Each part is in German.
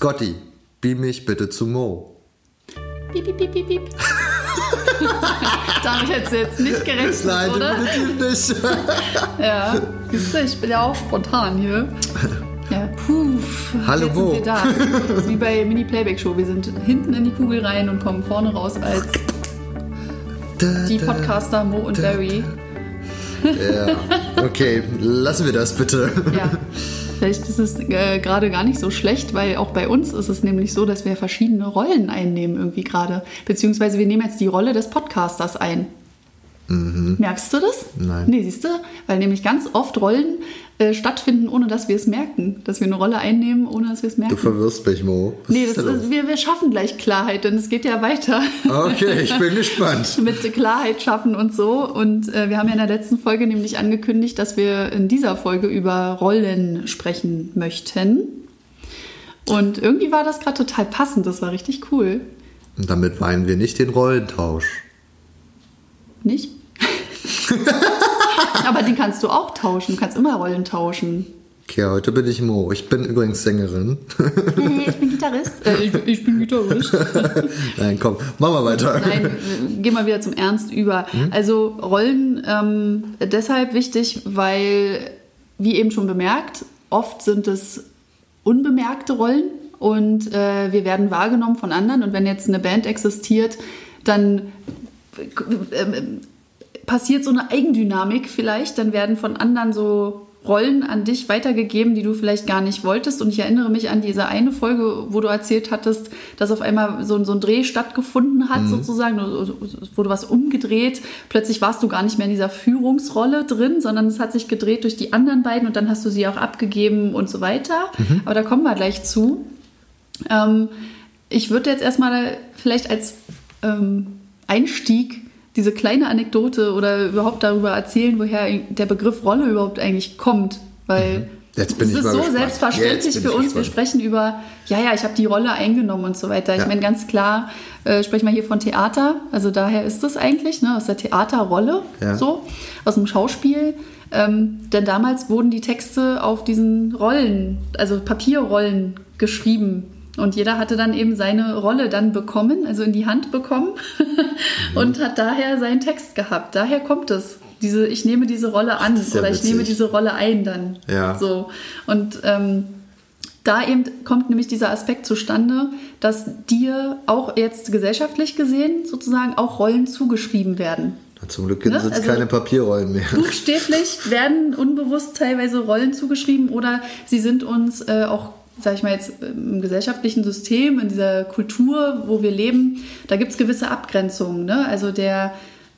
Scotty, beam mich bitte zu Mo. Piep, piep, piep, piep, piep. Damit hättest du jetzt nicht gerechnet, Nein, oder? definitiv nicht. Ja, siehst du, ich bin ja auch spontan hier. Ja, puff. Hallo, jetzt wo? sind wir da. Das ist wie bei Mini Playback Show. Wir sind hinten in die Kugel rein und kommen vorne raus als die Podcaster Mo und Barry. Ja, okay, lassen wir das bitte. Ja, vielleicht ist es äh, gerade gar nicht so schlecht, weil auch bei uns ist es nämlich so, dass wir verschiedene Rollen einnehmen irgendwie gerade. Beziehungsweise wir nehmen jetzt die Rolle des Podcasters ein. Merkst du das? Mhm. Nein. Nee, siehst du? Weil nämlich ganz oft Rollen äh, stattfinden, ohne dass wir es merken. Dass wir eine Rolle einnehmen, ohne dass wir es merken. Du verwirrst mich, Mo. Was nee, ist das ist, wir, wir schaffen gleich Klarheit, denn es geht ja weiter. Okay, ich bin gespannt. mit Klarheit schaffen und so. Und äh, wir haben ja in der letzten Folge nämlich angekündigt, dass wir in dieser Folge über Rollen sprechen möchten. Und irgendwie war das gerade total passend. Das war richtig cool. Und damit meinen wir nicht den Rollentausch. Nicht? Aber den kannst du auch tauschen. Du kannst immer Rollen tauschen. Okay, heute bin ich Mo. Ich bin übrigens Sängerin. Hey, ich bin Gitarrist. Äh, ich, bin- ich bin Gitarrist. Nein, komm, machen wir weiter. Nein, äh, gehen wir wieder zum Ernst über. Also Rollen ähm, deshalb wichtig, weil, wie eben schon bemerkt, oft sind es unbemerkte Rollen und äh, wir werden wahrgenommen von anderen. Und wenn jetzt eine Band existiert, dann äh, passiert so eine Eigendynamik vielleicht, dann werden von anderen so Rollen an dich weitergegeben, die du vielleicht gar nicht wolltest. Und ich erinnere mich an diese eine Folge, wo du erzählt hattest, dass auf einmal so, so ein Dreh stattgefunden hat, sozusagen, es wurde was umgedreht. Plötzlich warst du gar nicht mehr in dieser Führungsrolle drin, sondern es hat sich gedreht durch die anderen beiden und dann hast du sie auch abgegeben und so weiter. Aber da kommen wir gleich zu. Ähm, ich würde jetzt erstmal vielleicht als ähm, Einstieg diese kleine Anekdote oder überhaupt darüber erzählen, woher der Begriff Rolle überhaupt eigentlich kommt. Weil Jetzt bin es ich ist mal so gespannt. selbstverständlich für ich uns. Wir gespannt. sprechen über, ja, ja, ich habe die Rolle eingenommen und so weiter. Ich Ja. meine, ganz klar, äh, sprechen wir hier von Theater. Also daher ist es eigentlich, ne, aus der Theaterrolle, Ja. so, aus dem Schauspiel. Ähm, denn damals wurden die Texte auf diesen Rollen, also Papierrollen geschrieben. Und jeder hatte dann eben seine Rolle dann bekommen, also in die Hand bekommen und hat daher seinen Text gehabt. Daher kommt es. Diese, ich nehme diese Rolle an ja oder ich nehme diese Rolle ein dann. Ja. So. Und ähm, da eben kommt nämlich dieser Aspekt zustande, dass dir auch jetzt gesellschaftlich gesehen sozusagen auch Rollen zugeschrieben werden. Zum Glück Ne? sind es Also- keine Papierrollen mehr. Buchstäblich werden unbewusst teilweise Rollen zugeschrieben oder sie sind uns äh, auch, sag ich mal jetzt, im gesellschaftlichen System, in dieser Kultur, wo wir leben, da gibt es gewisse Abgrenzungen. Ne? Also der,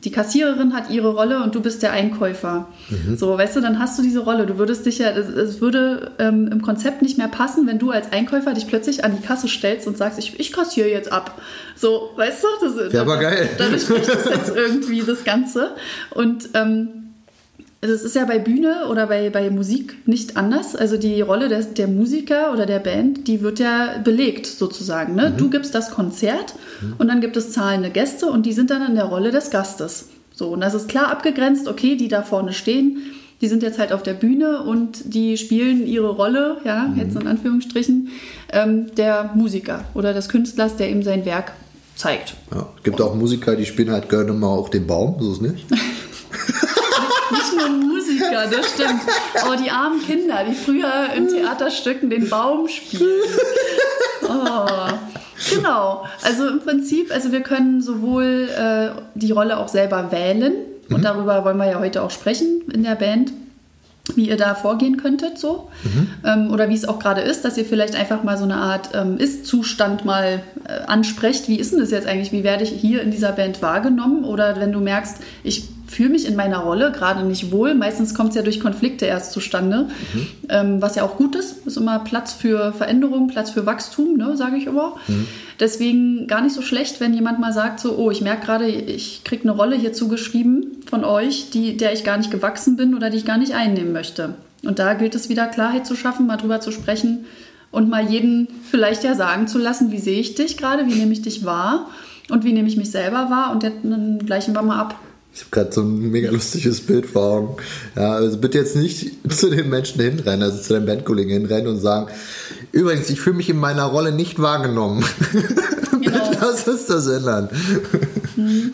die Kassiererin hat ihre Rolle und du bist der Einkäufer. So, weißt du, dann hast du diese Rolle. Du würdest dich ja, es, würde ähm, im Konzept nicht mehr passen, wenn du als Einkäufer dich plötzlich an die Kasse stellst und sagst, ich, ich kassiere jetzt ab. So, weißt du? Das, Wär aber geil. Dadurch spricht das jetzt irgendwie das Ganze. Und ähm, das ist ja bei Bühne oder bei, bei Musik nicht anders. Also die Rolle des, der Musiker oder der Band, die wird ja belegt sozusagen. Ne? Du gibst das Konzert und dann gibt es zahlende Gäste und die sind dann in der Rolle des Gastes. So, und das ist klar abgegrenzt, okay, die da vorne stehen, die sind jetzt halt auf der Bühne und die spielen ihre Rolle, ja, jetzt in Anführungsstrichen, ähm, der Musiker oder des Künstlers, der eben sein Werk zeigt. Ja. Gibt auch Musiker, die spielen halt gerne mal auch den Baum, so ist nicht. Nicht nur Musiker, das stimmt. Oh, die armen Kinder, die früher in Theaterstücken den Baum spielen. Oh. Genau. Also im Prinzip, also wir können sowohl äh, die Rolle auch selber wählen und darüber wollen wir ja heute auch sprechen in der Band, wie ihr da vorgehen könntet so ähm, oder wie es auch gerade ist, dass ihr vielleicht einfach mal so eine Art ähm, Ist-Zustand mal äh, ansprecht. Wie ist denn das jetzt eigentlich? Wie werde ich hier in dieser Band wahrgenommen? Oder wenn du merkst, ich fühle mich in meiner Rolle gerade nicht wohl. Meistens kommt es ja durch Konflikte erst zustande, ähm, was ja auch gut ist. Ist immer Platz für Veränderung, Platz für Wachstum, ne, sage ich immer. Deswegen gar nicht so schlecht, wenn jemand mal sagt, so, oh, ich merke gerade, ich kriege eine Rolle hier zugeschrieben von euch, die, der ich gar nicht gewachsen bin oder die ich gar nicht einnehmen möchte. Und da gilt es wieder Klarheit zu schaffen, mal drüber zu sprechen und mal jeden vielleicht ja sagen zu lassen, wie sehe ich dich gerade, wie nehme ich dich wahr und wie nehme ich mich selber wahr und dann gleichen wir mal ab, Ich habe gerade so ein mega lustiges Bild vor Augen. Ja, also bitte jetzt nicht zu den Menschen hinrennen, also zu den Bandkollegen hinrennen und sagen, übrigens, ich fühle mich in meiner Rolle nicht wahrgenommen. Genau. Lass uns das ändern. Mhm.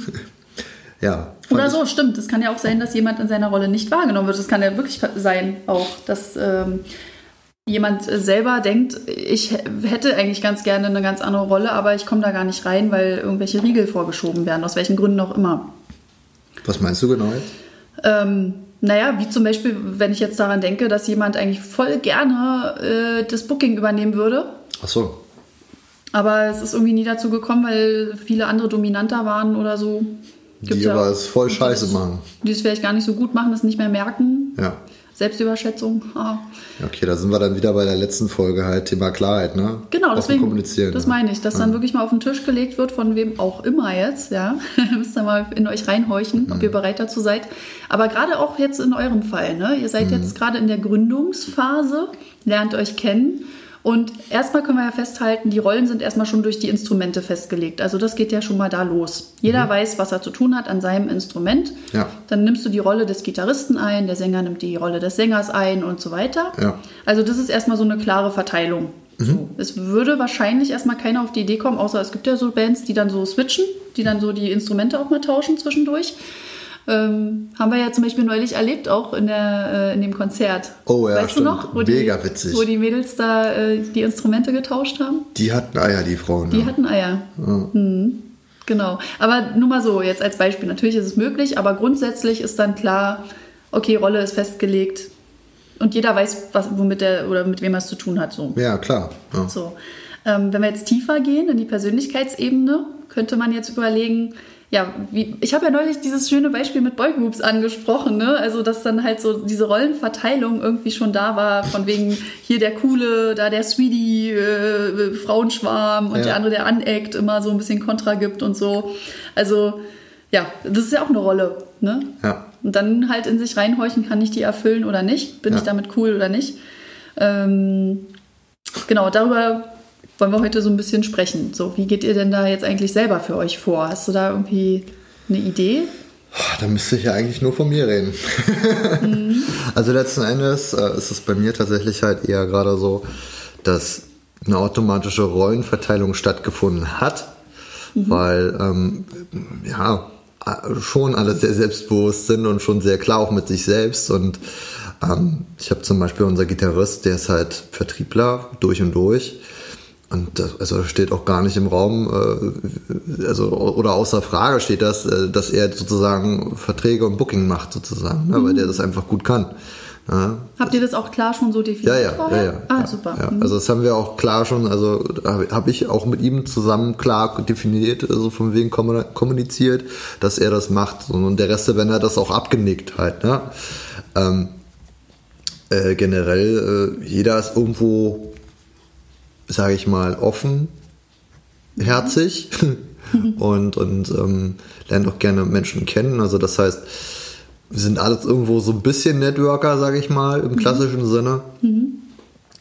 Ja. Oder so, stimmt. Es kann ja auch sein, dass jemand in seiner Rolle nicht wahrgenommen wird. Es kann ja wirklich sein, auch, dass ähm, jemand selber denkt, ich hätte eigentlich ganz gerne eine ganz andere Rolle, aber ich komme da gar nicht rein, weil irgendwelche Riegel vorgeschoben werden, aus welchen Gründen auch immer. Was meinst du genau jetzt? Ähm, naja, wie zum Beispiel, wenn ich jetzt daran denke, dass jemand eigentlich voll gerne äh, das Booking übernehmen würde. Ach so. Aber es ist irgendwie nie dazu gekommen, weil viele andere dominanter waren oder so. Gibt's die aber es voll scheiße machen. Die es vielleicht gar nicht so gut machen, das nicht mehr merken. Ja. Selbstüberschätzung. Ah. Okay, da sind wir dann wieder bei der letzten Folge halt Thema Klarheit, ne? Genau, deswegen, kommunizieren, das ja. meine ich, dass ja. dann wirklich mal auf den Tisch gelegt wird, von wem auch immer jetzt, ja. müsst ihr mal in euch reinhorchen, mhm. ob ihr bereit dazu seid. Aber gerade auch jetzt in eurem Fall, ne? Ihr seid mhm. jetzt gerade in der Gründungsphase, lernt euch kennen und erstmal können wir ja festhalten, die Rollen sind erstmal schon durch die Instrumente festgelegt. Also das geht ja schon mal da los. Jeder mhm. weiß, was er zu tun hat an seinem Instrument. Ja. Dann nimmst du die Rolle des Gitarristen ein, der Sänger nimmt die Rolle des Sängers ein und so weiter. Ja. Also das ist erstmal so eine klare Verteilung. Mhm. Es würde wahrscheinlich erstmal keiner auf die Idee kommen, außer es gibt ja so Bands, die dann so switchen, die dann so die Instrumente auch mal tauschen zwischendurch. Ähm, haben wir ja zum Beispiel neulich erlebt, auch in, der, äh, in dem Konzert. Oh ja, weißt stimmt. du noch? Wo Mega die, witzig. Wo die Mädels da äh, die Instrumente getauscht haben. Die hatten Eier, die Frauen. Die ja. hatten Eier. Ja. Mhm. Genau. Aber nur mal so, jetzt als Beispiel. Natürlich ist es möglich, aber grundsätzlich ist dann klar, okay, Rolle ist festgelegt und jeder weiß, was, womit er oder mit wem er es zu tun hat. So. Ja, klar. Ja. So. Ähm, wenn wir jetzt tiefer gehen in die Persönlichkeitsebene, könnte man jetzt überlegen, ja, wie, ich habe ja neulich dieses schöne Beispiel mit Boygroups angesprochen, ne? Also, dass dann halt so diese Rollenverteilung irgendwie schon da war, von wegen hier der Coole, da der Sweetie, äh, Frauenschwarm und ja. der andere, der aneckt, immer so ein bisschen Kontra gibt und so. Also, ja, das ist ja auch eine Rolle, ne? Ja. Und dann halt in sich reinhorchen, kann ich die erfüllen oder nicht? Bin ja. ich damit cool oder nicht? Ähm, genau, darüber wollen wir heute so ein bisschen sprechen. So, wie geht ihr denn da jetzt eigentlich selber für euch vor? Hast du da irgendwie eine Idee? Da müsste ich ja eigentlich nur von mir reden. Mhm. Also letzten Endes äh, ist es bei mir tatsächlich halt eher gerade so, dass eine automatische Rollenverteilung stattgefunden hat, mhm. weil ähm, ja schon alle sehr selbstbewusst sind und schon sehr klar auch mit sich selbst und ähm, ich habe zum Beispiel unser Gitarrist, der ist halt Vertriebler durch und durch und das also steht auch gar nicht im Raum, äh, also oder außer Frage steht das, äh, dass er sozusagen Verträge und Booking macht sozusagen, ne, mhm. weil der das einfach gut kann. Ja. Habt ihr das auch klar schon so definiert? Ja, ja, vorher? ja, ja. Ah, super. Ja. Mhm. Also das haben wir auch klar schon, also habe ich auch mit ihm zusammen klar definiert, also von wegen kommuniziert, dass er das macht. Und der Rest, wenn er das auch abgenickt halt. Ne? Ähm, äh, generell, äh, jeder ist irgendwo sage ich mal, offen, herzig und, und ähm, lernt auch gerne Menschen kennen. Also das heißt, wir sind alles irgendwo so ein bisschen Networker, sage ich mal, im mhm. klassischen mhm. Sinne. Mhm.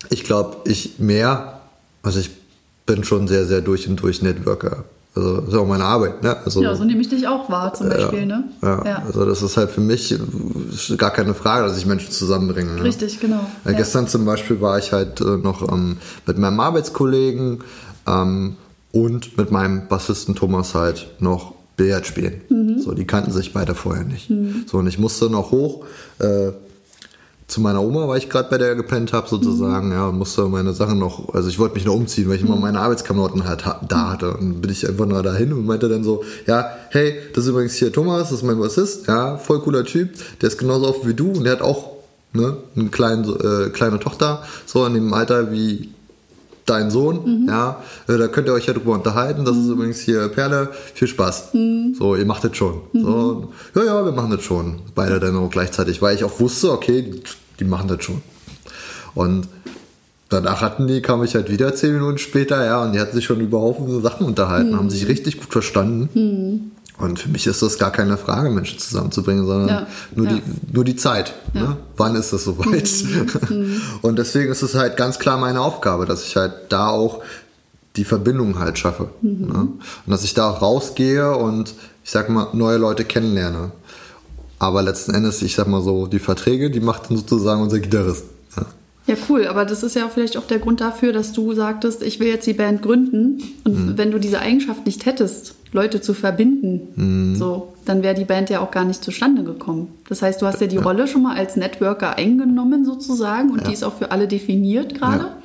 Ich glaube, ich mehr, also ich bin schon sehr, sehr durch und durch Networker. Also das ist auch meine Arbeit, ne? Also, ja, so nehme ich dich auch wahr zum Beispiel, ja, ne? Ja, ja, also das ist halt für mich gar keine Frage, dass ich Menschen zusammenbringe. Ne? Richtig, genau. Ja, gestern zum Beispiel war ich halt äh, noch ähm, mit meinem Arbeitskollegen ähm, und mit meinem Bassisten Thomas halt noch Billard spielen. Mhm. So, die kannten sich beide vorher nicht. Mhm. So, und ich musste noch hoch. Äh, zu meiner Oma, weil ich gerade bei der gepennt habe, sozusagen, mhm. ja, und musste meine Sachen noch, also ich wollte mich noch umziehen, weil ich mhm. immer meine Arbeitsklamotten halt da hatte. Und bin ich einfach nur dahin und meinte dann so, ja, hey, das ist übrigens hier Thomas, das ist mein Bassist, ja, voll cooler Typ, der ist genauso offen wie du und der hat auch ne, eine kleine, äh, kleine Tochter, so in dem Alter wie dein Sohn, mhm. ja, äh, da könnt ihr euch ja drüber unterhalten. Das mhm. ist übrigens hier Perle, viel Spaß. Mhm. So, ihr macht das schon. Mhm. So, ja, ja, wir machen das schon. Beide dann auch gleichzeitig, weil ich auch wusste, okay, die machen das schon. Und danach hatten die, kam ich halt wieder zehn Minuten später, ja, und die hatten sich schon über Haufen Sachen unterhalten, haben sich richtig gut verstanden. Mhm. Und für mich ist das gar keine Frage, Menschen zusammenzubringen, sondern ja, nur, ja. Die, nur die Zeit. Ja. Ne? Wann ist das soweit? Mhm. Und deswegen ist es halt ganz klar meine Aufgabe, dass ich halt da auch die Verbindung halt schaffe. Mhm. Ne? Und dass ich da auch rausgehe und ich sag mal, neue Leute kennenlerne. aber letzten Endes, ich sag mal so, die Verträge, die macht dann sozusagen unser Gitarrist. Ja. Ja, cool, aber das ist ja vielleicht auch der Grund dafür, dass du sagtest, ich will jetzt die Band gründen. Und Mhm. wenn du diese Eigenschaft nicht hättest, Leute zu verbinden, Mhm. so, dann wäre die Band ja auch gar nicht zustande gekommen. Das heißt, du hast ja die Rolle schon mal als Networker eingenommen sozusagen und die ist auch für alle definiert gerade. Ja.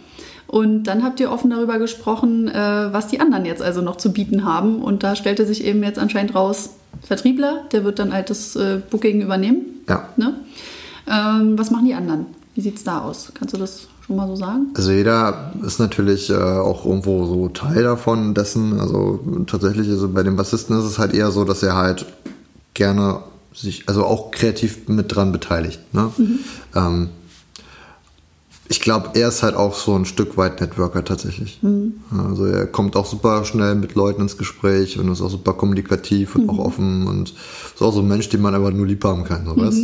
Und dann habt ihr offen darüber gesprochen, äh, was die anderen jetzt also noch zu bieten haben. Und da stellte sich eben jetzt anscheinend raus, Vertriebler, der wird dann halt das äh, Booking übernehmen. Ja. Ne? Ähm, was machen die anderen? Wie sieht's da aus? Kannst du das schon mal so sagen? Also jeder ist natürlich äh, auch irgendwo so Teil davon, dessen, also tatsächlich, also bei den Bassisten ist es halt eher so, dass er halt gerne sich, also auch kreativ mit dran beteiligt. Ne? Ähm, ich glaube, er ist halt auch so ein Stück weit Networker tatsächlich. Also er kommt auch super schnell mit Leuten ins Gespräch und ist auch super kommunikativ und auch offen und ist auch so ein Mensch, den man einfach nur lieb haben kann, so weißt?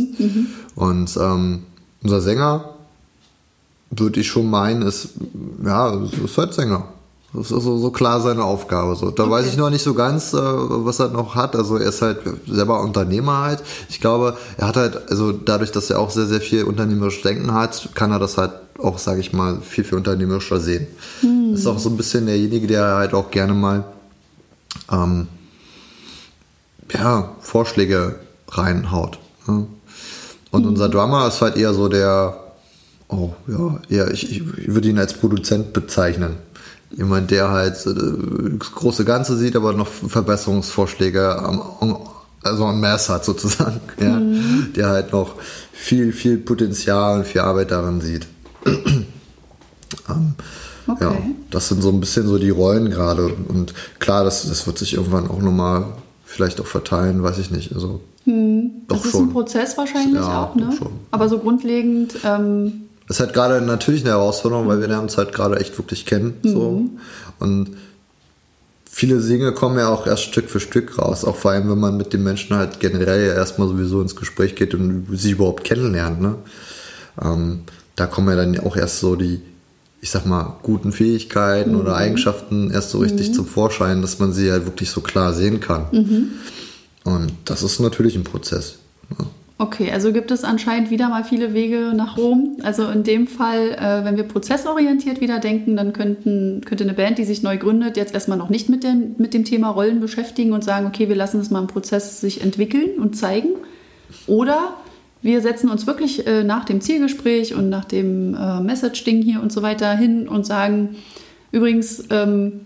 Und ähm, unser Sänger, würde ich schon meinen, ist, ja, ist halt Sänger. Das ist so, so klar seine Aufgabe. So. Da weiß ich noch nicht so ganz, äh, was er noch hat. Also er ist halt selber Unternehmer halt. Ich glaube, er hat halt, also dadurch, dass er auch sehr, sehr viel unternehmerisch Denken hat, kann er das halt auch, sage ich mal, viel, viel unternehmerischer sehen. Ist auch so ein bisschen derjenige, der halt auch gerne mal ähm, ja, Vorschläge reinhaut. Ne? Und unser Drummer ist halt eher so der, oh ja, eher, ich, ich würde ihn als Produzent bezeichnen. Jemand, der halt äh, das große Ganze sieht, aber noch Verbesserungsvorschläge am, also am Mass hat sozusagen. Ja? Der halt noch viel, viel Potenzial und viel Arbeit darin sieht. ähm, Okay. ja, das sind so ein bisschen so die Rollen gerade. Und klar, das, das wird sich irgendwann auch nochmal vielleicht auch verteilen, weiß ich nicht. Also, doch das ist schon. ein Prozess wahrscheinlich Ja, auch, ne? schon. Aber so grundlegend, ähm, Das ist halt gerade natürlich eine Herausforderung, weil wir uns halt gerade echt wirklich kennen. So. Und viele Dinge kommen ja auch erst Stück für Stück raus. Auch vor allem, wenn man mit den Menschen halt generell ja erstmal sowieso ins Gespräch geht und sie überhaupt kennenlernt. Ne? Ähm, da kommen ja dann auch erst so die, ich sag mal, guten Fähigkeiten oder Eigenschaften erst so richtig zum Vorschein, dass man sie halt wirklich so klar sehen kann. Und das ist natürlich ein Prozess. Ne? okay, also gibt es anscheinend wieder mal viele Wege nach Rom. Also in dem Fall, äh, wenn wir prozessorientiert wieder denken, dann könnten, könnte eine Band, die sich neu gründet, jetzt erstmal noch nicht mit, den, mit dem Thema Rollen beschäftigen und sagen, okay, wir lassen es mal im Prozess sich entwickeln und zeigen. Oder wir setzen uns wirklich äh, nach dem Zielgespräch und nach dem äh, Message-Ding hier und so weiter hin und sagen, übrigens, ähm,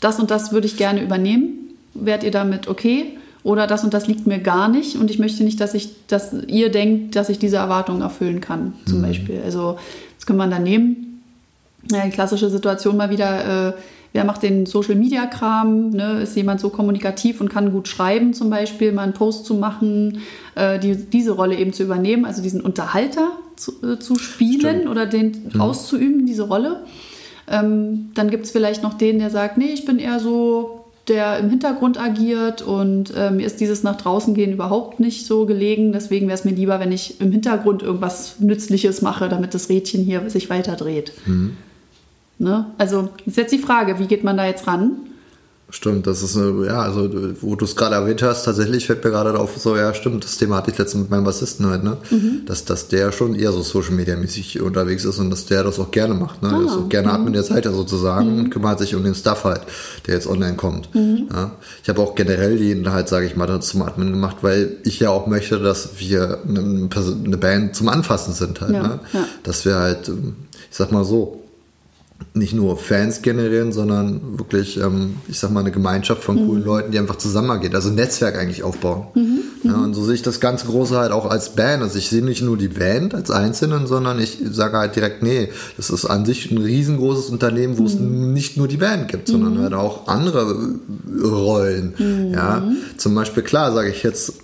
das und das würde ich gerne übernehmen. Wärt ihr damit okay? Oder das und das liegt mir gar nicht und ich möchte nicht, dass ich, dass ihr denkt, dass ich diese Erwartungen erfüllen kann, zum Beispiel. Also das kann man dann nehmen. Ja, die klassische Situation mal wieder, äh, wer macht den Social Media Kram? Ne? Ist jemand so kommunikativ und kann gut schreiben, zum Beispiel, mal einen Post zu machen, äh, die, diese Rolle eben zu übernehmen, also diesen Unterhalter zu, äh, zu spielen oder den auszuüben, diese Rolle. Ähm, dann gibt es vielleicht noch den, der sagt, nee, ich bin eher so der im Hintergrund agiert und äh, mir ist dieses nach draußen gehen überhaupt nicht so gelegen. Deswegen wäre es mir lieber, wenn ich im Hintergrund irgendwas Nützliches mache, damit das Rädchen hier sich weiter dreht. Ne? Also ist jetzt die Frage, wie geht man da jetzt ran? Stimmt, das ist eine, ja, also wo du es gerade erwähnt hast, tatsächlich fällt mir gerade darauf, so, ja, stimmt, das Thema hatte ich letztens mit meinem Bassisten halt, ne? Dass, dass der schon eher so Social Media mäßig unterwegs ist und dass der das auch gerne macht, ne? Ist auch gerne Admin der Seite sozusagen und kümmert sich um den Stuff halt, der jetzt online kommt. Ja? Ich habe auch generell jeden halt, sage ich mal, zum Admin gemacht, weil ich ja auch möchte, dass wir eine, eine Band zum Anfassen sind halt, Ja, ne? ja. Dass wir halt, ähm, ich sag mal so, nicht nur Fans generieren, sondern wirklich, ähm, ich sag mal, eine Gemeinschaft von coolen Leuten, die einfach zusammengeht. Also ein Netzwerk eigentlich aufbauen. Ja, und so sehe ich das ganz Große halt auch als Band. Also ich sehe nicht nur die Band als Einzelnen, sondern ich sage halt direkt, nee, das ist an sich ein riesengroßes Unternehmen, wo es nicht nur die Band gibt, sondern halt auch andere Rollen. Ja, zum Beispiel, klar, sage ich jetzt,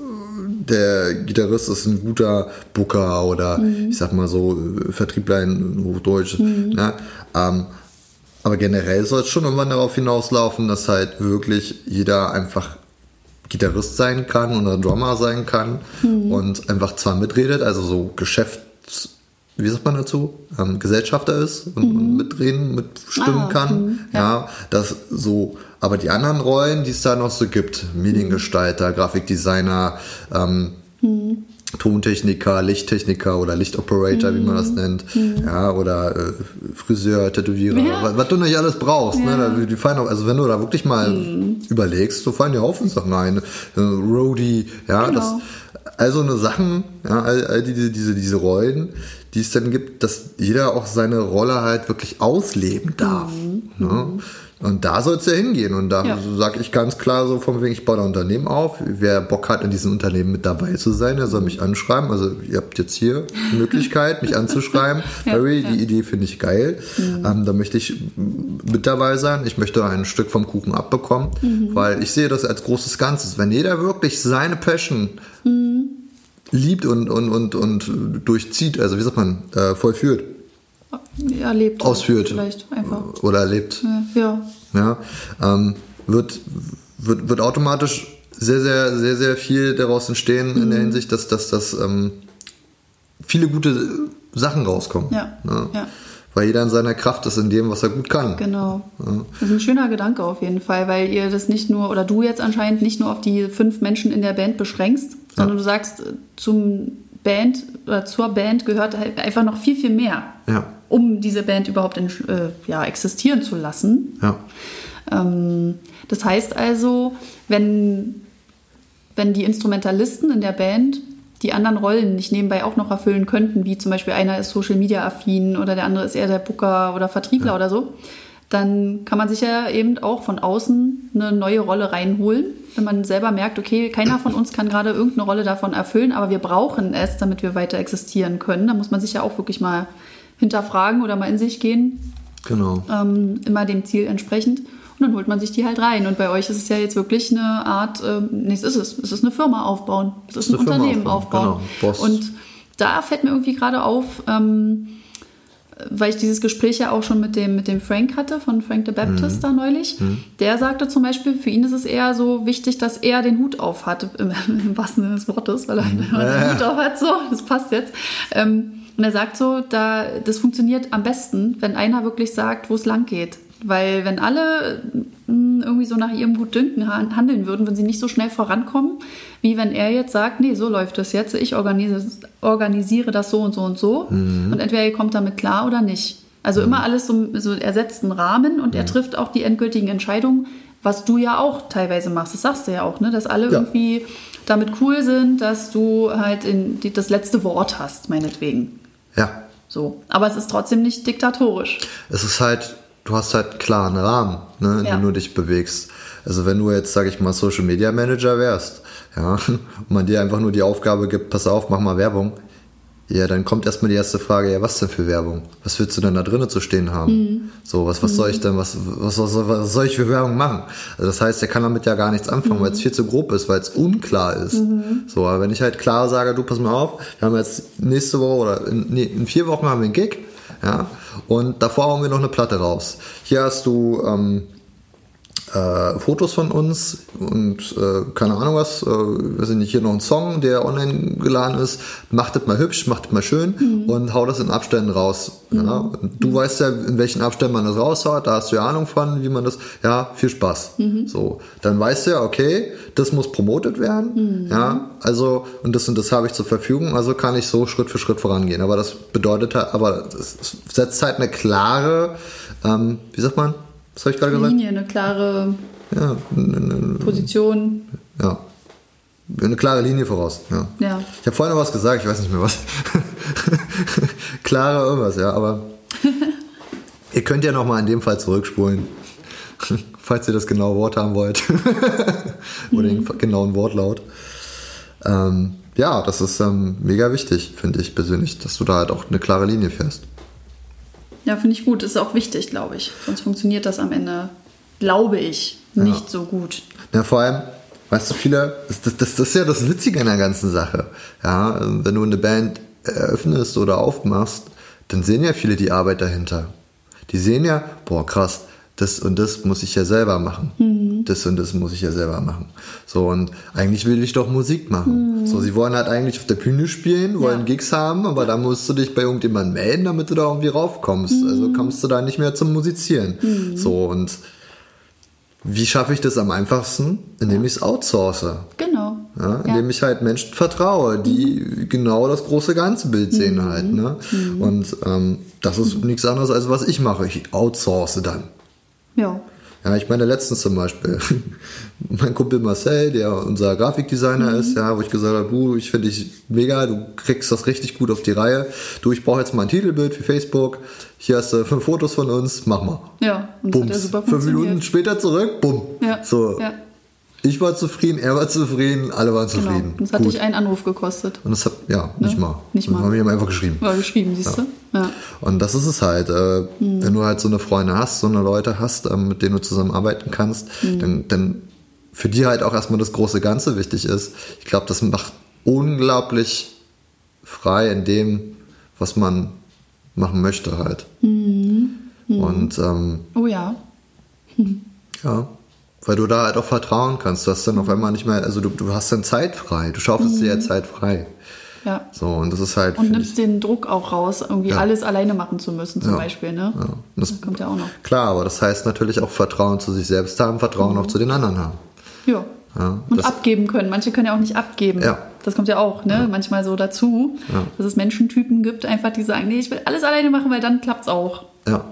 der Gitarrist ist ein guter Booker oder ich sag mal so äh, Vertriebler in Hochdeutsch. Ne? Ähm, aber generell soll es schon irgendwann darauf hinauslaufen, dass halt wirklich jeder einfach Gitarrist sein kann oder Drummer sein kann und einfach zwar mitredet, also so Geschäfts, wie sagt man dazu, ähm, Gesellschafter ist und, und mitreden, mitstimmen Ah, kann. mhm, ja. das so. Aber die anderen Rollen, die es da noch so gibt, Mediengestalter, Grafikdesigner, ähm, Tontechniker, Lichttechniker oder Lichtoperator, wie man das nennt. Ja, oder äh, Friseur, Tätowierer, Ja. was, was du nicht alles brauchst. Ja. Ne? Die fallen auch, also wenn du da wirklich mal überlegst, so fallen dir Haufen Sachen ein. Äh, Roadie, ja, Genau. das, also eine Sachen, ja, all, all diese, diese, diese Rollen, die es dann gibt, dass jeder auch seine Rolle halt wirklich ausleben darf. Ne? Und da soll es ja hingehen. Und da Ja. sage ich ganz klar so von wegen, ich baue da Unternehmen auf. Wer Bock hat, in diesem Unternehmen mit dabei zu sein, der soll mich anschreiben. Also ihr habt jetzt hier die Möglichkeit, mich anzuschreiben. Ja, Barry, ja. Mhm. die Idee finde ich geil. Ähm, da möchte ich mit dabei sein. Ich möchte ein Stück vom Kuchen abbekommen, Mhm. weil ich sehe das als großes Ganzes. Wenn jeder wirklich seine Passion Mhm. liebt und, und, und, und durchzieht, also wie sagt man, äh, vollführt Ja, lebt. auch Ausführt. Vielleicht einfach. oder erlebt, Ja. ja, ähm, wird, wird, wird automatisch sehr, sehr, sehr, sehr viel daraus entstehen in Mhm. der Hinsicht, dass, dass, dass ähm, viele gute Sachen rauskommen. Ja, Ne? ja. Weil jeder in seiner Kraft ist in dem, was er gut kann. Genau. Das ist ein schöner Gedanke auf jeden Fall, weil ihr das nicht nur, oder du jetzt anscheinend nicht nur auf die fünf Menschen in der Band beschränkst, sondern du sagst, äh, zum Band oder zur Band gehört halt einfach noch viel, viel mehr, Ja, um diese Band überhaupt in, äh, ja, existieren zu lassen. ja, Ähm, das heißt also, wenn, wenn die Instrumentalisten in der Band die anderen Rollen nicht nebenbei auch noch erfüllen könnten, wie zum Beispiel einer ist Social Media affin oder der andere ist eher der Booker oder Vertriebler oder so, dann kann man sich ja eben auch von außen eine neue Rolle reinholen, wenn man selber merkt, okay, keiner von uns kann gerade irgendeine Rolle davon erfüllen, aber wir brauchen es, damit wir weiter existieren können. Da muss man sich ja auch wirklich mal hinterfragen oder mal in sich gehen, genau. ähm, immer dem Ziel entsprechend. Und dann holt man sich die halt rein. Und bei euch ist es ja jetzt wirklich eine Art, ähm, nee, es ist es, es ist eine Firma aufbauen. Es ist ein Eine Firma Unternehmen aufbauen, aufbauen. genau. Boss. Und da fällt mir irgendwie gerade auf, ähm, weil ich dieses Gespräch ja auch schon mit dem, mit dem Frank hatte, von Frank the Baptist da neulich. Der sagte zum Beispiel, für ihn ist es eher so wichtig, dass er den Hut auf hat, im, im wahrsten Sinne des Wortes, weil er den Hut auf hat, so, das passt jetzt. Ähm, und er sagt so, da, das funktioniert am besten, wenn einer wirklich sagt, wo es lang geht. Weil wenn alle mh, irgendwie so nach ihrem Gutdünken han- handeln würden, würden sie nicht so schnell vorankommen, wie wenn er jetzt sagt, nee, so läuft das jetzt, ich organisiere, organisiere das so und so und so. Und entweder ihr kommt damit klar oder nicht. Also immer alles so, so er setzt einen Rahmen und er trifft auch die endgültigen Entscheidungen, was du ja auch teilweise machst. Das sagst du ja auch, ne? dass alle Ja. irgendwie damit cool sind, dass du halt in die, das letzte Wort hast, meinetwegen. Ja, So. Aber es ist trotzdem nicht diktatorisch. es ist halt, du hast halt einen klaren Rahmen, ne, in Ja. dem du dich bewegst. Also wenn du jetzt, sag ich mal, Social Media Manager wärst, ja, und man dir einfach nur die Aufgabe gibt, pass auf, mach mal Werbung, ja, dann kommt erstmal die erste Frage, ja, was denn für Werbung? Was willst du denn da drinnen zu stehen haben? Mhm. So, was, was soll ich denn, was, was, was, was soll ich für Werbung machen? Also das heißt, der kann damit ja gar nichts anfangen, Mhm. weil es viel zu grob ist, weil es unklar ist. So, aber wenn ich halt klar sage, du pass mal auf, wir haben jetzt nächste Woche oder in, nee, in vier Wochen haben wir einen Gig, ja, und davor hauen wir noch eine Platte raus. Hier hast du ähm, äh, Fotos von uns und äh, keine Ahnung was, äh, wir sind nicht hier noch ein Song, der online geladen ist. Macht das mal hübsch, macht das mal schön und hau das in Abständen raus. Ja? Und du weißt ja, in welchen Abständen man das raushaut, da hast du ja Ahnung von, wie man das, ja, viel Spaß. So, dann weißt du ja, okay, das muss promotet werden, ja, also, und das und das habe ich zur Verfügung, also kann ich so Schritt für Schritt vorangehen. Aber das bedeutet halt, aber es setzt halt eine klare, ähm, wie sagt man, was habe ich gerade gesagt? Linie, eine klare Ja, eine, eine, Position. ja. Eine klare Linie voraus. Ja. Ja. Ich habe vorhin noch was gesagt, ich weiß nicht mehr was. Klare irgendwas, ja, aber ihr könnt ja nochmal in dem Fall zurückspulen, falls ihr das genaue Wort haben wollt. Oder den genauen Wortlaut. Ähm, ja, das ist ähm, mega wichtig, finde ich persönlich, dass du da halt auch eine klare Linie fährst. Ja, finde ich gut. Ist auch wichtig, glaube ich. Sonst funktioniert das am Ende, glaube ich, nicht so gut. Ja, vor allem, weißt du, viele, das, das, das ist ja das Witzige an der ganzen Sache. Ja, wenn du eine Band eröffnest oder aufmachst, dann sehen ja viele die Arbeit dahinter. Die sehen ja, boah, krass, das und das muss ich ja selber machen. Das und das muss ich ja selber machen. So, und eigentlich will ich doch Musik machen. So, sie wollen halt eigentlich auf der Bühne spielen, wollen Ja. Gigs haben, aber da musst du dich bei irgendjemandem melden, damit du da irgendwie raufkommst. Also kommst du da nicht mehr zum Musizieren. So, und wie schaffe ich das am einfachsten? Indem ich es outsource. Genau. Ja, indem ich halt Menschen vertraue, die mhm. genau das große ganze Bild sehen mhm. halt. Ne? Mhm. Und ähm, das ist nichts anderes, als was ich mache. Ich outsource dann. Ja. Ja, ich meine, letztens zum Beispiel, mein Kumpel Marcel, der unser Grafikdesigner mhm. ist, ja, wo ich gesagt habe, du, ich finde dich mega, du kriegst das richtig gut auf die Reihe. Du, ich brauche jetzt mal ein Titelbild für Facebook. Hier hast du fünf Fotos von uns, mach mal. Ja, und Bums. das hat ja super Fünf Minuten später zurück, bumm. Ja. So. Ja. Ich war zufrieden, er war zufrieden, alle waren genau. zufrieden. Das hat Gut. dich einen Anruf gekostet. Und das hat, ja, nicht ne? mal. Nicht mal. Haben wir ihm einfach geschrieben. War geschrieben, siehst ja. du? Ja. Und das ist es halt. Äh, mhm. Wenn du halt so eine Freunde hast, so eine Leute hast, äh, mit denen du zusammenarbeiten kannst, mhm. dann, dann für die halt auch erstmal das große Ganze wichtig ist. Ich glaube, das macht unglaublich frei in dem, was man machen möchte halt. Mhm. Und ähm, oh ja. Ja. Weil du da halt auch vertrauen kannst. Du hast dann auf einmal nicht mehr, also du, du hast dann Zeit frei. Du schaufelst mhm. dir ja Zeit frei. Ja. So, und das ist halt. Und nimmst den Druck auch raus, irgendwie ja. alles alleine machen zu müssen, zum ja. Beispiel, ne? Ja. Das, das, kommt ja auch noch. Klar, aber das heißt natürlich auch Vertrauen zu sich selbst haben, Vertrauen mhm. auch zu den anderen haben. Ja. ja und abgeben können. Manche können ja auch nicht abgeben. Ja. Das kommt ja auch, ne? Manchmal so dazu, dass es Menschentypen gibt, einfach die sagen, nee, ich will alles alleine machen, weil dann klappt es auch. Ja.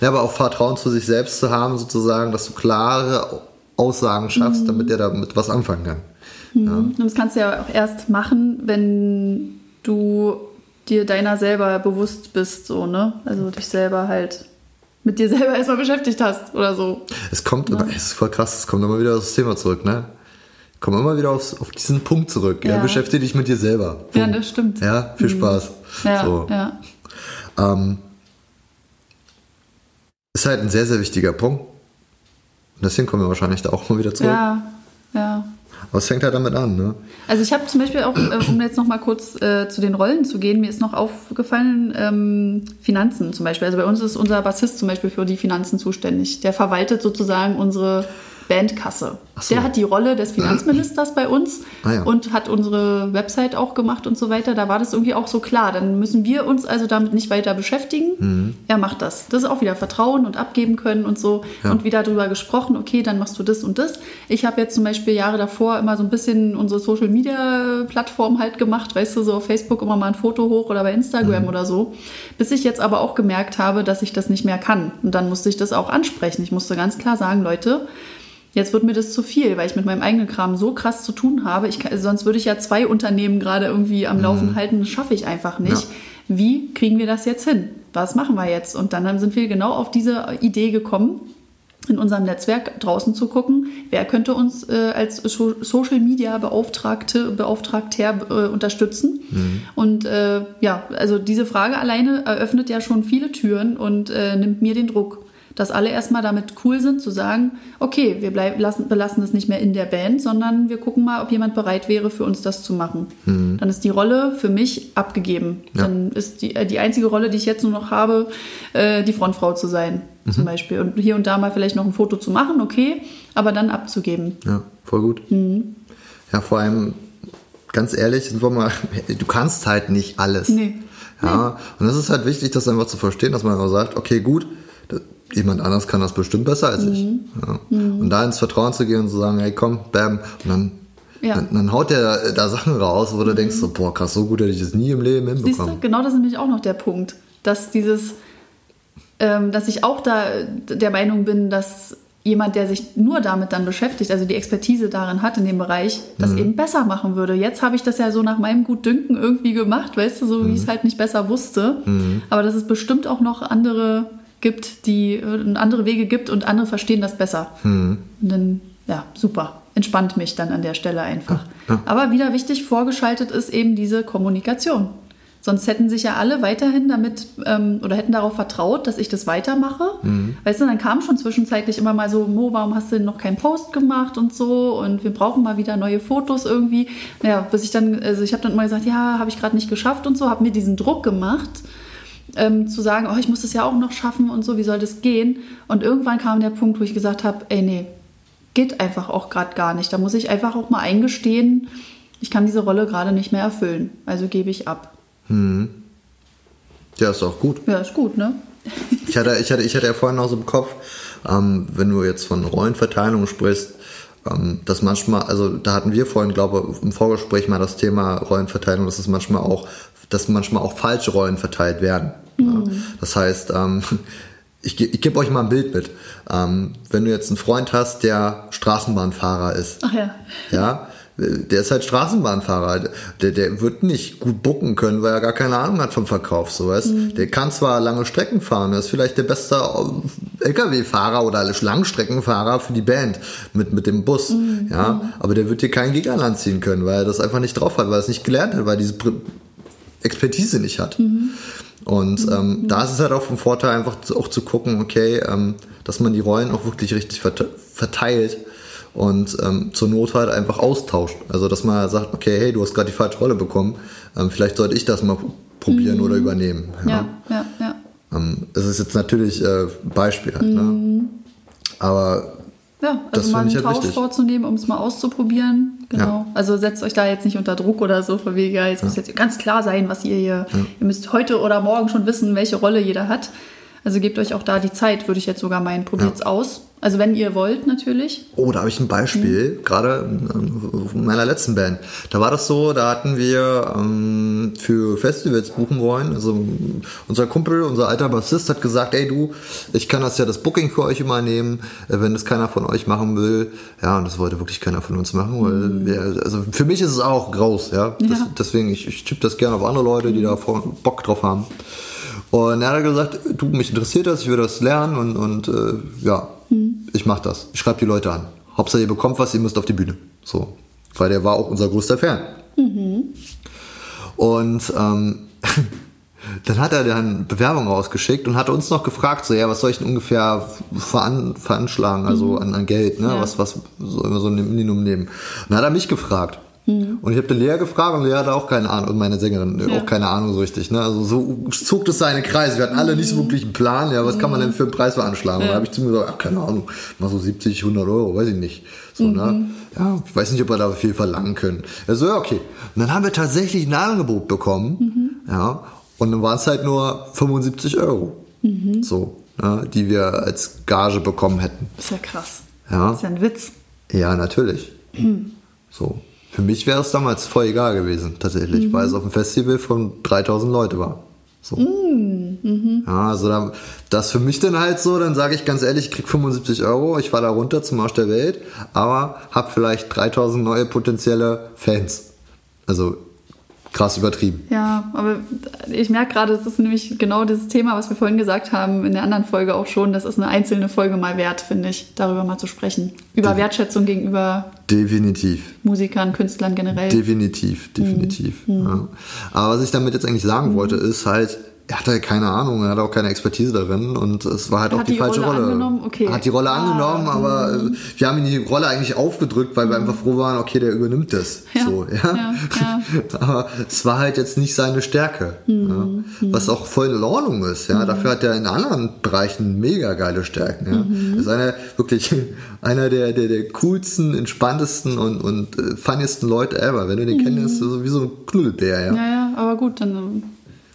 Ja, aber auch Vertrauen zu sich selbst zu haben, sozusagen, dass du klare Aussagen schaffst, mhm. damit der damit was anfangen kann. Mhm. Ja. Und das kannst du ja auch erst machen, wenn du dir deiner selber bewusst bist, so, ne? Also dich selber halt mit dir selber erstmal beschäftigt hast oder so. Es kommt, ja. es ist voll krass, es kommt immer wieder auf das Thema zurück, ne? Komm immer wieder aufs, auf diesen Punkt zurück. Ja. ja beschäftige dich mit dir selber. Punkt. Ja, das stimmt. Ja, viel mhm. Spaß. Ja, so. ja. Ähm, ist halt ein sehr, sehr wichtiger Punkt. Und deswegen kommen wir wahrscheinlich da auch mal wieder zurück. Ja, ja. Aber es fängt halt damit an, ne? Also ich habe zum Beispiel auch, äh, um jetzt noch mal kurz äh, zu den Rollen zu gehen, mir ist noch aufgefallen, ähm, Finanzen zum Beispiel. Also bei uns ist unser Bassist zum Beispiel für die Finanzen zuständig. Der verwaltet sozusagen unsere Bandkasse. So. Der hat die Rolle des Finanzministers bei uns ah, ja. und hat unsere Website auch gemacht und so weiter. Da war das irgendwie auch so klar. Dann müssen wir uns also damit nicht weiter beschäftigen. Mhm. Er macht das. Das ist auch wieder Vertrauen und abgeben können und so. Ja. Und wieder darüber gesprochen, okay, dann machst du das und das. Ich habe jetzt zum Beispiel Jahre davor immer so ein bisschen unsere Social Media Plattform halt gemacht, weißt du, so auf Facebook immer mal ein Foto hoch oder bei Instagram mhm. oder so. Bis ich jetzt aber auch gemerkt habe, dass ich das nicht mehr kann. Und dann musste ich das auch ansprechen. Ich musste ganz klar sagen, Leute, Jetzt wird mir das zu viel, weil ich mit meinem eigenen Kram so krass zu tun habe. Ich kann, sonst würde ich ja zwei Unternehmen gerade irgendwie am Laufen mhm. halten. Das schaffe ich einfach nicht. Ja. Wie kriegen wir das jetzt hin? Was machen wir jetzt? Und dann sind wir genau auf diese Idee gekommen, in unserem Netzwerk draußen zu gucken, wer könnte uns äh, als so Social Media Beauftragte, Beauftragter äh, unterstützen. Mhm. Und äh, ja, also diese Frage alleine eröffnet ja schon viele Türen und äh, nimmt mir den Druck dass alle erstmal damit cool sind, zu sagen, okay, wir bleib, lassen, belassen das nicht mehr in der Band, sondern wir gucken mal, ob jemand bereit wäre, für uns das zu machen. Mhm. Dann ist die Rolle für mich abgegeben. Ja. Dann ist die, äh, die einzige Rolle, die ich jetzt nur noch habe, äh, die Frontfrau zu sein, mhm. zum Beispiel. Und hier und da mal vielleicht noch ein Foto zu machen, okay, aber dann abzugeben. Ja, voll gut. Mhm. Ja, vor allem, ganz ehrlich, mal, du kannst halt nicht alles. Nee. Ja, nee. und es ist halt wichtig, das einfach zu verstehen, dass man einfach sagt, okay, gut, jemand anders kann das bestimmt besser als ich. Mhm. Ja. Mhm. Und da ins Vertrauen zu gehen und zu sagen, hey komm, bam, und dann, ja. dann, dann, haut der da Sachen raus, wo du denkst, so, boah, krass, so gut hätte ich das nie im Leben hinbekommen. Siehst du, genau das ist nämlich auch noch der Punkt, dass dieses, ähm, dass ich auch da der Meinung bin, dass jemand, der sich nur damit dann beschäftigt, also die Expertise darin hat in dem Bereich, das mhm. eben besser machen würde. Jetzt habe ich das ja so nach meinem Gutdünken irgendwie gemacht, weißt du, so mhm. wie ich es halt nicht besser wusste. Mhm. Aber dass es bestimmt auch noch andere gibt, die äh, andere Wege gibt und andere verstehen das besser. Mhm. Und dann, ja, super. Entspannt mich dann an der Stelle einfach. Ja, ja. Aber wieder wichtig, vorgeschaltet ist eben diese Kommunikation. Sonst hätten sich ja alle weiterhin damit ähm, oder hätten darauf vertraut, dass ich das weitermache. Mhm. Weißt du, dann kam schon zwischenzeitlich immer mal so, Mo, warum hast du denn noch keinen Post gemacht und so und wir brauchen mal wieder neue Fotos irgendwie. Ja, bis ich dann, also ich habe dann immer gesagt, ja, habe ich gerade nicht geschafft und so, habe mir diesen Druck gemacht ähm, zu sagen, oh, ich muss das ja auch noch schaffen und so, wie soll das gehen? Und irgendwann kam der Punkt, wo ich gesagt habe, ey, nee, geht einfach auch gerade gar nicht. Da muss ich einfach auch mal eingestehen, ich kann diese Rolle gerade nicht mehr erfüllen. Also gebe ich ab. Hm. Ja, ist auch gut. Ja, ist gut, ne? ich, hatte, ich, hatte, ich hatte ja vorhin auch so im Kopf, ähm, wenn du jetzt von Rollenverteilung sprichst, ähm, dass manchmal, also da hatten wir vorhin, glaube ich, im Vorgespräch mal das Thema Rollenverteilung, dass es manchmal auch, dass manchmal auch falsche Rollen verteilt werden. Mhm. Das heißt, ähm, ich, ich gebe euch mal ein Bild mit. Ähm, wenn du jetzt einen Freund hast, der Straßenbahnfahrer ist, Ach ja. ja, der ist halt Straßenbahnfahrer. Der, der wird nicht gut bucken können, weil er gar keine Ahnung hat vom Verkauf. So, weißt? Mhm. Der kann zwar lange Strecken fahren, er ist vielleicht der beste LKW-Fahrer oder Langstreckenfahrer für die Band mit, mit dem Bus. Mhm. Ja, mhm. aber der wird dir kein Gigaland ziehen können, weil er das einfach nicht drauf hat, weil er es nicht gelernt hat, weil er diese Expertise nicht hat. Mhm. Und ähm, mhm. da ist es halt auch vom Vorteil, einfach auch zu gucken, okay, ähm, dass man die Rollen auch wirklich richtig verteilt und ähm, zur Not halt einfach austauscht. Also dass man sagt, okay, hey, du hast gerade die falsche Rolle bekommen, ähm, vielleicht sollte ich das mal probieren mhm. oder übernehmen. Ja, ja, ja. ja. Ähm, das ist jetzt natürlich äh, Beispiel halt, ne? mhm. ne? Aber ja, also mal einen halt Tausch wichtig. vorzunehmen, um es mal auszuprobieren. Genau. Ja. Also setzt euch da jetzt nicht unter Druck oder so, von wegen, ja, jetzt ja. muss jetzt ganz klar sein, was ihr hier, ihr müsst heute oder morgen schon wissen, welche Rolle jeder hat. Also gebt euch auch da die Zeit, würde ich jetzt sogar meinen. Probiert es aus. Also wenn ihr wollt, natürlich. Oh, da habe ich ein Beispiel, mhm. gerade in meiner letzten Band. Da war das so, da hatten wir ähm, für Festivals buchen wollen. Also unser Kumpel, unser alter Bassist hat gesagt, ey du, ich kann das ja das Booking für euch übernehmen, äh, wenn das keiner von euch machen will. Ja, und das wollte wirklich keiner von uns machen, mhm. wir, also für mich ist es auch groß, ja. ja. Das, deswegen, ich, ich tippe das gerne auf andere Leute, die da Bock drauf haben. Und er hat gesagt, du, mich interessiert das, ich will das lernen und, und äh, ja, hm. Ich mache das. Ich schreibe die Leute an. Hauptsache ihr bekommt was, ihr müsst auf die Bühne. So. Weil der war auch unser größter Fan. Mhm. Und ähm, dann hat er dann Bewerbung rausgeschickt und hat uns noch gefragt, so ja, was soll ich denn ungefähr veran, veranschlagen, also mhm. an, an, Geld, ne? Ja. Was, was soll immer so ein Minimum nehmen. Und dann hat er mich gefragt. Mhm. Und ich habe den Lea gefragt und Lea hatte auch keine Ahnung, und meine Sängerin ja. auch keine Ahnung so richtig. Ne? Also so zog das seine Kreise. Wir hatten alle nicht so mhm. wirklich einen Plan. Ja, was kann man denn für einen Preis veranschlagen? Ja. Und da habe ich zu mir gesagt, ach, keine Ahnung, mal so 70, 100 Euro, weiß ich nicht. So, ne? mhm. Ja, ich weiß nicht, ob wir da viel verlangen können. Also ja, okay. Und dann haben wir tatsächlich ein Angebot bekommen. Mhm. Ja, und dann waren es halt nur 75 Euro. Mhm. So, ne? die wir als Gage bekommen hätten. Das ist ja krass. Ja. Das ist ja ein Witz. Ja, natürlich. Mhm. So. Für mich wäre es damals voll egal gewesen, tatsächlich, mhm. weil es auf einem Festival von 3000 Leute war. So. Mhm. mhm. Ja, also da, das für mich dann halt so, dann sage ich ganz ehrlich, ich krieg 75 Euro, ich fahre da runter zum Arsch der Welt, aber habe vielleicht 3000 neue potenzielle Fans. Also krass übertrieben. Ja, aber ich merke gerade, es ist nämlich genau das Thema, was wir vorhin gesagt haben, in der anderen Folge auch schon. Das ist eine einzelne Folge mal wert, finde ich, darüber mal zu sprechen. Über De Wertschätzung gegenüber definitiv. Musikern, Künstlern generell. Definitiv, definitiv. Mhm. Ja. Aber was ich damit jetzt eigentlich sagen mhm. wollte, ist halt, er hatte keine Ahnung, er hatte auch keine Expertise darin und es war halt er auch die, die falsche Rolle. Rolle. Okay. Er hat die Rolle ah. angenommen, aber mhm. wir haben ihm die Rolle eigentlich aufgedrückt, weil wir mhm. einfach froh waren, okay, der übernimmt das. Ja. So, ja? Ja, ja. aber es war halt jetzt nicht seine Stärke. Mhm. Was auch voll in Ordnung ist. Ja? Dafür hat er in anderen Bereichen mega geile Stärken. Ja? Mhm. Ist einer wirklich einer der, der, der coolsten, entspanntesten und, und äh, funniesten Leute ever. Wenn du den mhm. kennst, so wie so ein Knuddelbär. Ja, ja, ja aber gut, dann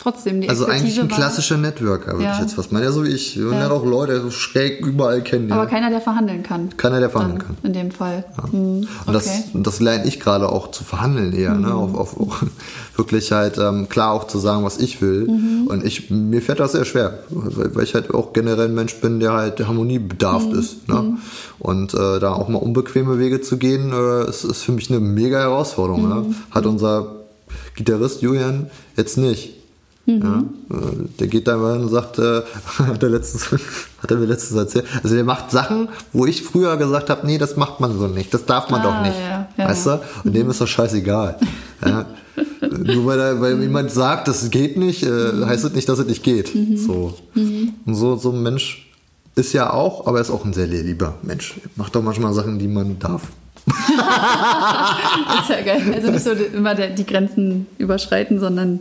trotzdem die Also eigentlich ein klassischer Networker, würde ja. ich jetzt fast meinen. Ja, so wie ich. Und ja. auch Leute schräg überall kennen. Aber keiner, der verhandeln kann. Keiner, der verhandeln Dann, kann. In dem Fall. Mhm. Und okay. das, das lerne ich gerade auch zu verhandeln eher. Ne? Mhm. Ne? Auf, auf, auf, wirklich halt ähm, klar auch zu sagen, was ich will. Mhm. Und ich, mir fällt das sehr schwer, weil, weil, ich halt auch generell ein Mensch bin, der halt der Harmonie bedarf mhm. ist. Ne? Mhm. Und äh, da auch mal unbequeme Wege zu gehen, äh, ist, ist für mich eine mega Herausforderung. Ne? Mhm. Hat unser Gitarrist Julian jetzt nicht. Mhm. Ja, äh, der geht da mal und sagt, äh, hat, er letztens, hat er mir letztens erzählt, also der macht Sachen, wo ich früher gesagt habe, nee, das macht man so nicht, das darf man ah, doch nicht. Ja, ja, weißt du? Und dem ist das scheißegal. Nur weil, er, weil jemand sagt, das geht nicht, äh, mhm. heißt das nicht, dass es nicht geht. Mhm. So. Mhm. Und so, so ein Mensch ist ja auch, aber er ist auch ein sehr lieber Mensch. Macht doch manchmal Sachen, die man darf. das ist ja geil. Also nicht so immer die Grenzen überschreiten, sondern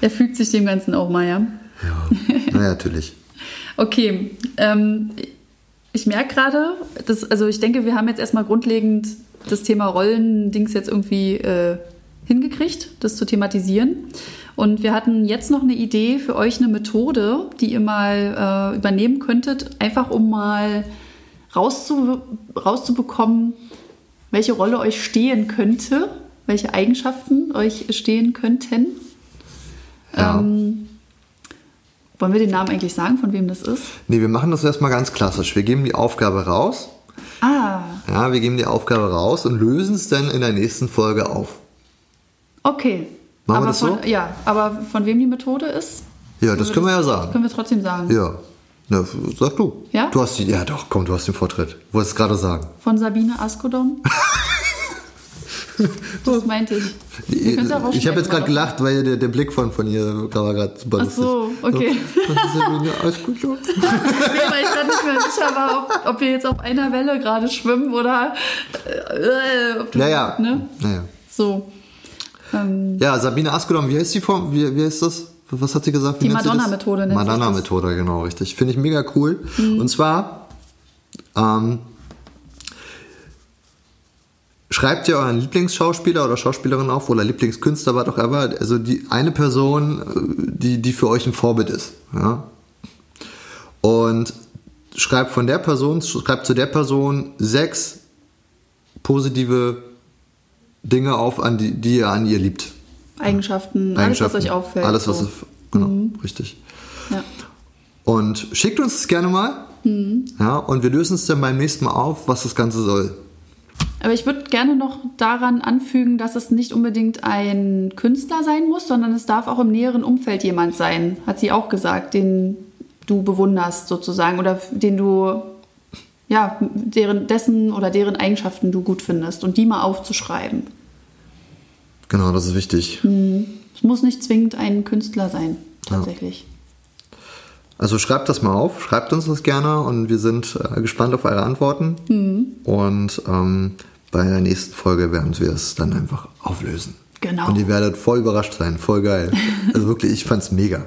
er fügt sich dem Ganzen auch mal, ja? Ja, na, natürlich. okay, ähm, ich merke gerade, also ich denke, wir haben jetzt erstmal grundlegend das Thema Rollen-Dings jetzt irgendwie äh, hingekriegt, das zu thematisieren. Und wir hatten jetzt noch eine Idee für euch, eine Methode, die ihr mal äh, übernehmen könntet, einfach um mal rauszu, rauszubekommen, welche Rolle euch stehen könnte, welche Eigenschaften euch stehen könnten. Ja. Ähm, wollen wir den Namen eigentlich sagen, von wem das ist? Nee, wir machen das erstmal ganz klassisch. Wir geben die Aufgabe raus. Ah, Ja, wir geben die Aufgabe raus und lösen es dann in der nächsten Folge auf. okay. Machen wir aber das so? von, Ja, aber von wem die Methode ist? Ja, das können wir ja sagen. Können wir trotzdem sagen. Ja. Na, sag du. Ja? Du hast die, ja doch, komm, du hast den Vortritt. Du wolltest es gerade sagen. Von Sabine Askodon. das meinte ich. Ich habe jetzt gerade gelacht, weil der, der Blick von, von ihr war gerade Ach so, okay. Das ist ja alles gut. so. Nee, weil ich gerade nicht mehr sicher war, ob, ob wir jetzt auf einer Welle gerade schwimmen oder äh, ob du, Naja. ne? naja. So. Ähm, Ja, Sabine Askodom, wie heißt die Form? Wie, wie heißt das? Was hat sie gesagt? Wie Die? Madonna-Methode. Mhm. Madonna-Methode, genau, richtig. Finde ich mega cool. Und zwar ähm, schreibt ihr euren Lieblingsschauspieler oder Schauspielerin auf oder Lieblingskünstler, was auch immer. Also die eine Person, äh, die, die für euch ein Vorbild ist. Ja? Und schreibt von der Person, schreibt zu der Person sechs positive Dinge auf, an die, die ihr an ihr liebt. Eigenschaften, alles, was euch auffällt. Alles, was so. es, genau, richtig. ja. Und schickt uns das gerne mal. Mhm. Ja, und wir lösen es dann beim nächsten Mal auf, was das Ganze soll. Aber ich würde gerne noch daran anfügen, dass es nicht unbedingt ein Künstler sein muss, sondern es darf auch im näheren Umfeld jemand sein, hat sie auch gesagt, den du bewunderst sozusagen oder den du, ja, deren, dessen oder deren Eigenschaften du gut findest und die mal aufzuschreiben. Genau, das ist wichtig. Es muss nicht zwingend ein Künstler sein, tatsächlich. Also schreibt das mal auf, schreibt uns das gerne und wir sind äh, gespannt auf eure Antworten. Mhm. Und ähm, bei der nächsten Folge werden wir es dann einfach auflösen. Genau. Und ihr werdet voll überrascht sein, voll geil. Also wirklich, ich fand's mega.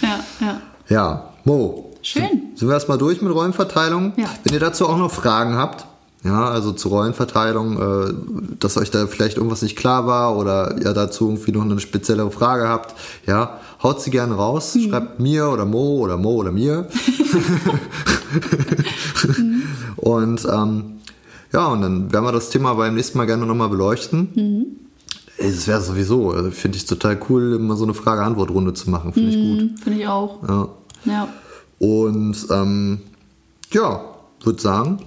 Ja, ja. Ja, Mo. Schön. Sind wir erstmal durch mit Rollenverteilung? Ja. Wenn ihr dazu auch noch Fragen habt, ja, also zur Rollenverteilung, äh, dass euch da vielleicht irgendwas nicht klar war oder ihr dazu irgendwie noch eine spezielle Frage habt, ja, haut sie gerne raus, schreibt mir oder Mo oder Mo oder mir. und ähm, ja, und dann werden wir das Thema beim nächsten Mal gerne nochmal beleuchten. Es wäre sowieso, also finde ich total cool, immer so eine Frage-Antwort-Runde zu machen. Finde ich gut. Finde ich auch. Ja. Ja. Und ähm, ja, würde sagen,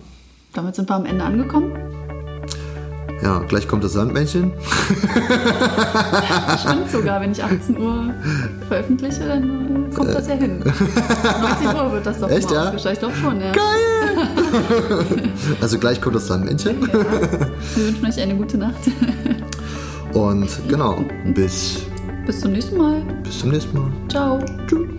Damit sind wir am Ende angekommen. Ja, gleich kommt das Sandmännchen. Stimmt sogar, wenn ich 18 Uhr veröffentliche, dann äh, kommt das ja hin. 19 Uhr wird das doch Echt, mal ja? Ich glaube schon, ja. Also gleich kommt das Sandmännchen. Wir wünschen euch eine gute Nacht. Und genau, bis, Bis zum nächsten Mal. bis zum nächsten Mal. Ciao. Tschüss.